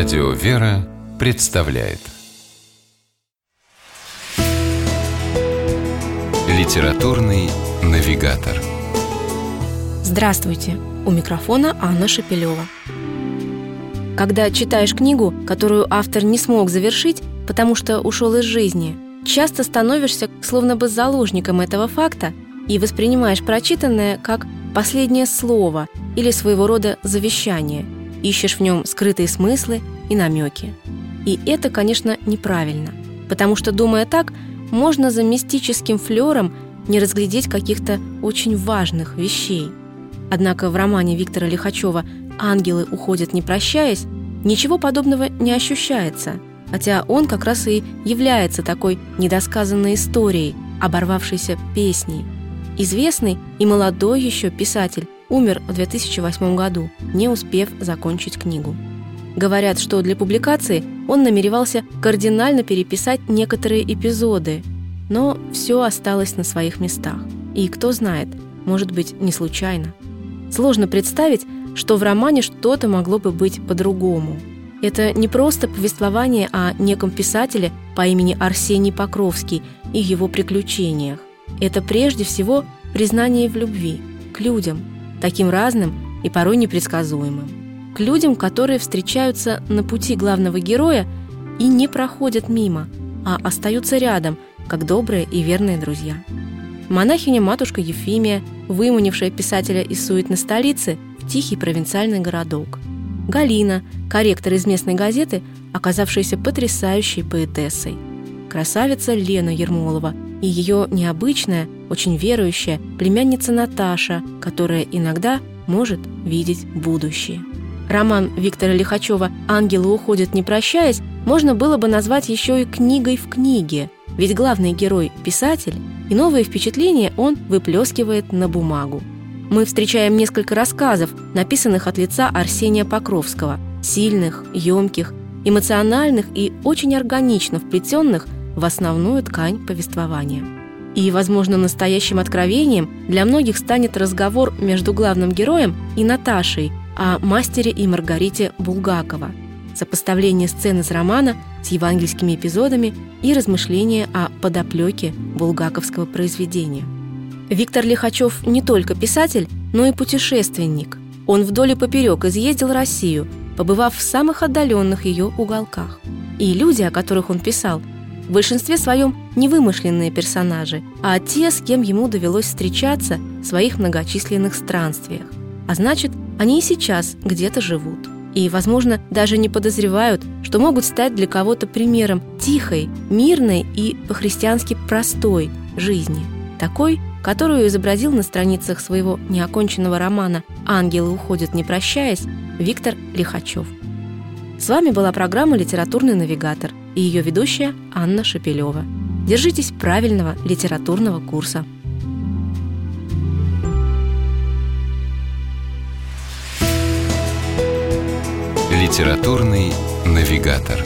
Радио «Вера» представляет Литературный навигатор Здравствуйте! У микрофона Анна Шапилева. Когда читаешь книгу, которую автор не смог завершить, потому что ушел из жизни, часто становишься словно бы заложником этого факта и воспринимаешь прочитанное как последнее слово или своего рода завещание – ищешь в нем скрытые смыслы и намеки. И это, конечно, неправильно, потому что, думая так, можно за мистическим флером не разглядеть каких-то очень важных вещей. Однако в романе Виктора Лихачева «Ангелы уходят не прощаясь» ничего подобного не ощущается, хотя он как раз и является такой недосказанной историей, оборвавшейся песней. Известный и молодой еще писатель умер в 2008 году, не успев закончить книгу. Говорят, что для публикации он намеревался кардинально переписать некоторые эпизоды, но все осталось на своих местах. И кто знает, может быть, не случайно. Сложно представить, что в романе что-то могло бы быть по-другому. Это не просто повествование о неком писателе по имени Арсений Покровский и его приключениях. Это прежде всего признание в любви к людям, таким разным и порой непредсказуемым. К людям, которые встречаются на пути главного героя и не проходят мимо, а остаются рядом, как добрые и верные друзья. Монахиня-матушка Ефимия, выманившая писателя из суетной столицы в тихий провинциальный городок. Галина, корректор из местной газеты, оказавшаяся потрясающей поэтессой. Красавица Лена Ермолова и ее необычная, очень верующая племянница Наташа, которая иногда может видеть будущее. Роман Виктора Лихачева «Ангелы уходят не прощаясь» можно было бы назвать еще и книгой в книге, ведь главный герой – писатель, и новые впечатления он выплескивает на бумагу. Мы встречаем несколько рассказов, написанных от лица Арсения Покровского, сильных, емких, эмоциональных и очень органично вплетенных в основную ткань повествования. И, возможно, настоящим откровением для многих станет разговор между главным героем и Наташей о мастере и Маргарите Булгакова, сопоставление сцены из романа с евангельскими эпизодами и размышления о подоплеке булгаковского произведения. Виктор Лихачев не только писатель, но и путешественник. Он вдоль и поперек изъездил Россию, побывав в самых отдаленных ее уголках. И люди, о которых он писал, в большинстве своем не вымышленные персонажи, а те, с кем ему довелось встречаться в своих многочисленных странствиях. А значит, они и сейчас где-то живут. И, возможно, даже не подозревают, что могут стать для кого-то примером тихой, мирной и по-христиански простой жизни. Такой, которую изобразил на страницах своего неоконченного романа «Ангелы уходят не прощаясь» Виктор Лихачев. С вами была программа «Литературный навигатор» и ее ведущая Анна Шапилева. Держитесь правильного литературного курса. Литературный навигатор.